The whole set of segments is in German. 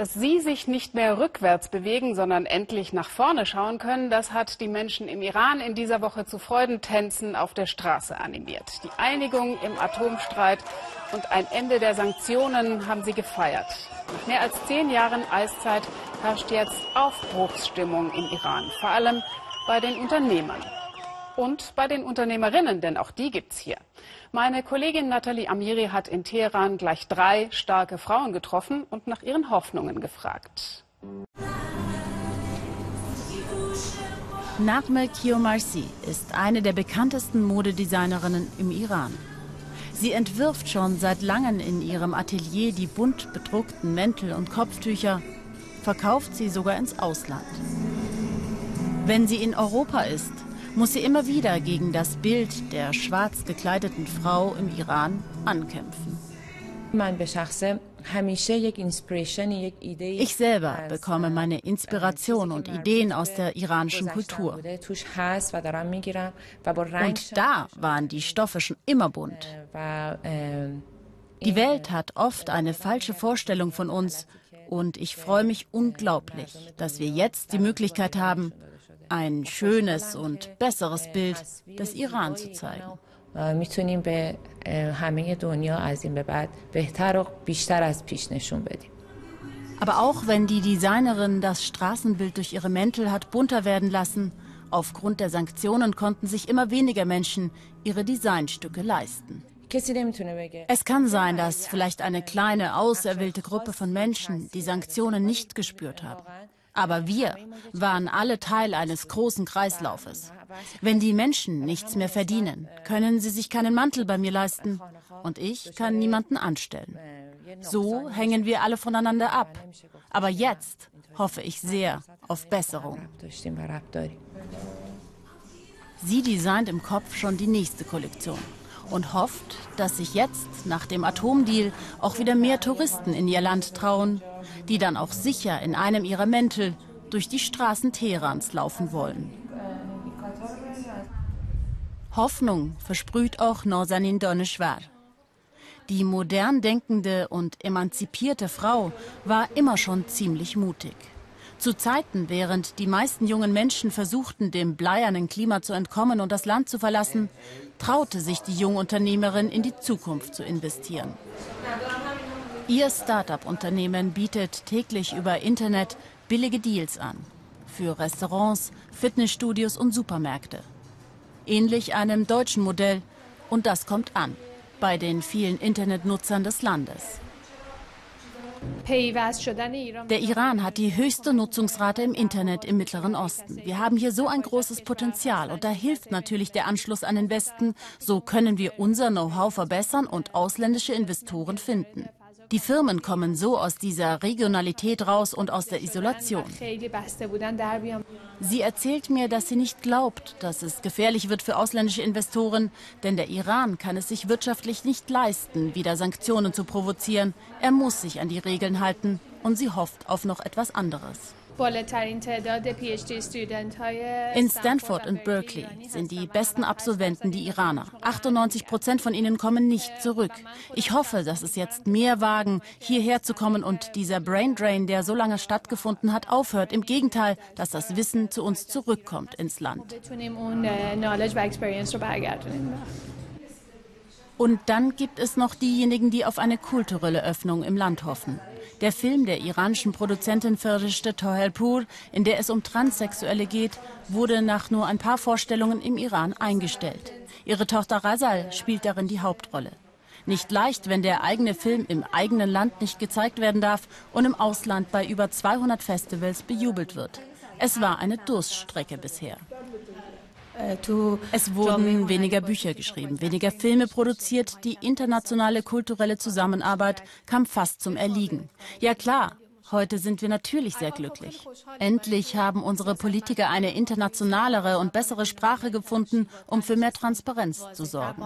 Dass sie sich nicht mehr rückwärts bewegen, sondern endlich nach vorne schauen können, das hat die Menschen im Iran in dieser Woche zu Freudentänzen auf der Straße animiert. Die Einigung im Atomstreit und ein Ende der Sanktionen haben sie gefeiert. Nach mehr als zehn Jahren Eiszeit herrscht jetzt Aufbruchsstimmung im Iran, vor allem bei den Unternehmern und bei den Unternehmerinnen, denn auch die gibt's hier. Meine Kollegin Nathalie Amiri hat in Teheran gleich drei starke Frauen getroffen und nach ihren Hoffnungen gefragt. Nagme Kiomarsi ist eine der bekanntesten Modedesignerinnen im Iran. Sie entwirft schon seit langem in ihrem Atelier die bunt bedruckten Mäntel und Kopftücher, verkauft sie sogar ins Ausland. Wenn sie in Europa ist, muss sie immer wieder gegen das Bild der schwarz gekleideten Frau im Iran ankämpfen. Ich selber bekomme meine Inspiration und Ideen aus der iranischen Kultur. Und da waren die Stoffe schon immer bunt. Die Welt hat oft eine falsche Vorstellung von uns und ich freue mich unglaublich, dass wir jetzt die Möglichkeit haben, ein schönes und besseres Bild des Iran zu zeigen. میتونیم به همه دنیا از این به بعد بهتر و بیشتر از پیش نشون بدیم. Aber auch wenn die Designerin das Straßenbild durch ihre Mäntel hat bunter werden lassen, aufgrund der Sanktionen konnten sich immer weniger Menschen ihre Designstücke leisten. Es kann sein, dass vielleicht eine kleine, auserwählte Gruppe von Menschen die Sanktionen nicht gespürt haben. Aber wir waren alle Teil eines großen Kreislaufes. Wenn die Menschen nichts mehr verdienen, können sie sich keinen Mantel bei mir leisten und ich kann niemanden anstellen. So hängen wir alle voneinander ab. Aber jetzt hoffe ich sehr auf Besserung. Sie designt im Kopf schon die nächste Kollektion und hofft, dass sich jetzt nach dem Atomdeal auch wieder mehr Touristen in ihr Land trauen, die dann auch sicher in einem ihrer Mäntel durch die Straßen Teherans laufen wollen. Hoffnung versprüht auch Norsanin Doneshwar. Die modern denkende und emanzipierte Frau war immer schon ziemlich mutig. Zu Zeiten, während die meisten jungen Menschen versuchten, dem bleiernen Klima zu entkommen und das Land zu verlassen, traute sich die Jungunternehmerin in die Zukunft zu investieren. Ihr Start-up-Unternehmen bietet täglich über Internet billige Deals an. Für Restaurants, Fitnessstudios und Supermärkte. Ähnlich einem deutschen Modell. Und das kommt an bei den vielen Internetnutzern des Landes. Der Iran hat die höchste Nutzungsrate im Internet im Mittleren Osten. Wir haben hier so ein großes Potenzial und da hilft natürlich der Anschluss an den Westen. So können wir unser Know-how verbessern und ausländische Investoren finden. Die Firmen kommen so aus dieser Regionalität raus und aus der Isolation. Sie erzählt mir, dass sie nicht glaubt, dass es gefährlich wird für ausländische Investoren, denn der Iran kann es sich wirtschaftlich nicht leisten, wieder Sanktionen zu provozieren. Er muss sich an die Regeln halten und sie hofft auf noch etwas anderes. In Stanford und Berkeley sind die besten Absolventen die Iraner. 98 Prozent von ihnen kommen nicht zurück. Ich hoffe, dass es jetzt mehr wagen, hierher zu kommen und dieser Brain Drain, der so lange stattgefunden hat, aufhört. Im Gegenteil, dass das Wissen zu uns zurückkommt ins Land. Und dann gibt es noch diejenigen, die auf eine kulturelle Öffnung im Land hoffen. Der Film der iranischen Produzentin Ferishte Tohelpur, in der es um Transsexuelle geht, wurde nach nur ein paar Vorstellungen im Iran eingestellt. Ihre Tochter Razal spielt darin die Hauptrolle. Nicht leicht, wenn der eigene Film im eigenen Land nicht gezeigt werden darf und im Ausland bei über 200 Festivals bejubelt wird. Es war eine Durststrecke bisher. Es wurden weniger Bücher geschrieben, weniger Filme produziert, die internationale kulturelle Zusammenarbeit kam fast zum Erliegen. Ja klar, Heute sind wir natürlich sehr glücklich. Endlich haben unsere Politiker eine internationalere und bessere Sprache gefunden, um für mehr Transparenz zu sorgen.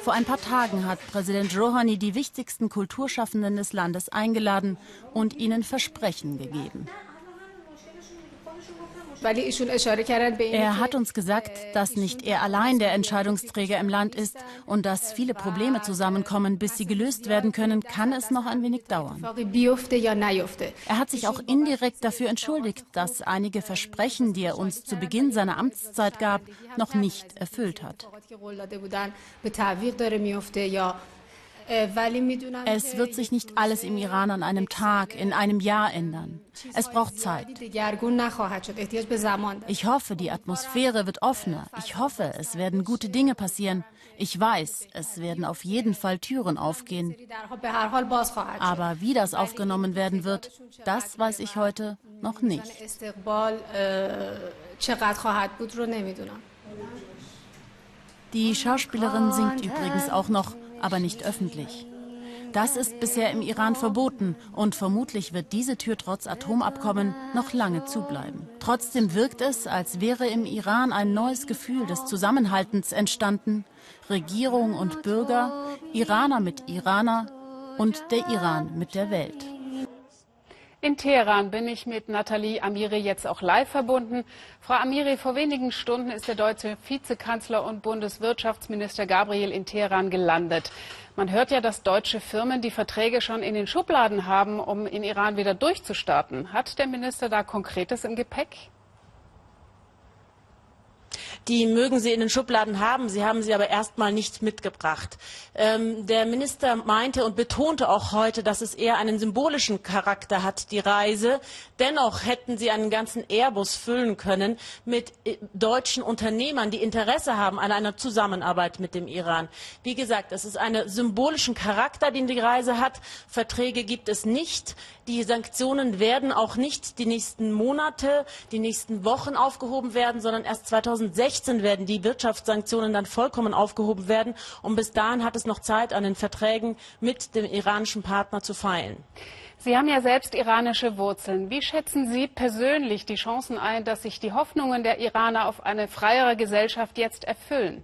Vor ein paar Tagen hat Präsident Rouhani die wichtigsten Kulturschaffenden des Landes eingeladen und ihnen Versprechen gegeben. Er hat uns gesagt, dass nicht er allein der Entscheidungsträger im Land ist und dass viele Probleme zusammenkommen. Bis sie gelöst werden können, kann es noch ein wenig dauern. Er hat sich auch indirekt dafür entschuldigt, dass einige Versprechen, die er uns zu Beginn seiner Amtszeit gab, noch nicht erfüllt hat. Es wird sich nicht alles im Iran an einem Tag, in einem Jahr ändern. Es braucht Zeit. Ich hoffe, die Atmosphäre wird offener. Ich hoffe, es werden gute Dinge passieren. Ich weiß, es werden auf jeden Fall Türen aufgehen. Aber wie das aufgenommen werden wird, das weiß ich heute noch nicht. Die Schauspielerin singt übrigens auch noch aber nicht öffentlich. Das ist bisher im Iran verboten und vermutlich wird diese Tür trotz Atomabkommen noch lange zubleiben. Trotzdem wirkt es, als wäre im Iran ein neues Gefühl des Zusammenhaltens entstanden. Regierung und Bürger, Iraner mit Iraner und der Iran mit der Welt. In Teheran bin ich mit Nathalie Amiri jetzt auch live verbunden. Frau Amiri, vor wenigen Stunden ist der deutsche Vizekanzler und Bundeswirtschaftsminister Gabriel in Teheran gelandet. Man hört ja, dass deutsche Firmen die Verträge schon in den Schubladen haben, um in Iran wieder durchzustarten. Hat der Minister da Konkretes im Gepäck? Die mögen Sie in den Schubladen haben, Sie haben sie aber erstmal nicht mitgebracht. Ähm, der Minister meinte und betonte auch heute, dass es eher einen symbolischen Charakter hat, die Reise. Dennoch hätten Sie einen ganzen Airbus füllen können mit äh, deutschen Unternehmern, die Interesse haben an einer Zusammenarbeit mit dem Iran. Wie gesagt, es ist einen symbolischen Charakter, den die Reise hat. Verträge gibt es nicht. Die Sanktionen werden auch nicht die nächsten Monate, die nächsten Wochen aufgehoben werden, sondern erst 2016 2016 werden die Wirtschaftssanktionen dann vollkommen aufgehoben werden. Und bis dahin hat es noch Zeit, an den Verträgen mit dem iranischen Partner zu feilen. Sie haben ja selbst iranische Wurzeln. Wie schätzen Sie persönlich die Chancen ein, dass sich die Hoffnungen der Iraner auf eine freiere Gesellschaft jetzt erfüllen?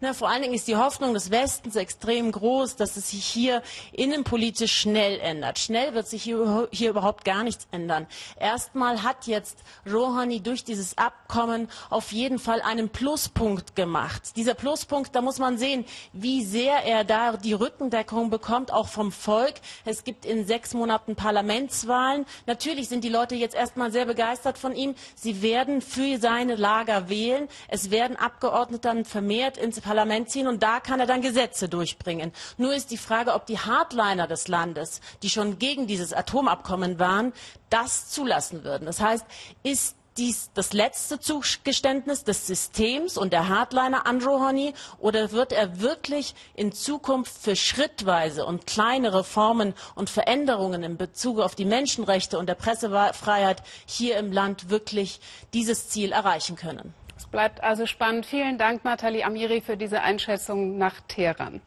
Na, vor allen Dingen ist die Hoffnung des Westens extrem groß, dass es sich hier innenpolitisch schnell ändert. Schnell wird sich hier, hier überhaupt gar nichts ändern. Erstmal hat jetzt Rouhani durch dieses Abkommen auf jeden Fall einen Pluspunkt gemacht. Dieser Pluspunkt, da muss man sehen, wie sehr er da die Rückendeckung bekommt, auch vom Volk. Es gibt in sechs Monaten Parlamentswahlen. Natürlich sind die Leute jetzt erstmal sehr begeistert von ihm. Sie werden für seine Lager wählen. Es werden Abgeordnete dann vermehrt ins Parlament ziehen und da kann er dann Gesetze durchbringen. Nur ist die Frage, ob die Hardliner des Landes, die schon gegen dieses Atomabkommen waren, das zulassen würden. Das heißt, ist dies das letzte Zugeständnis des Systems und der Hardliner an Rouhani oder wird er wirklich in Zukunft für schrittweise und kleine Reformen und Veränderungen in Bezug auf die Menschenrechte und der Pressefreiheit hier im Land wirklich dieses Ziel erreichen können? Es bleibt also spannend. Vielen Dank, Nathalie Amiri, für diese Einschätzung nach Teheran.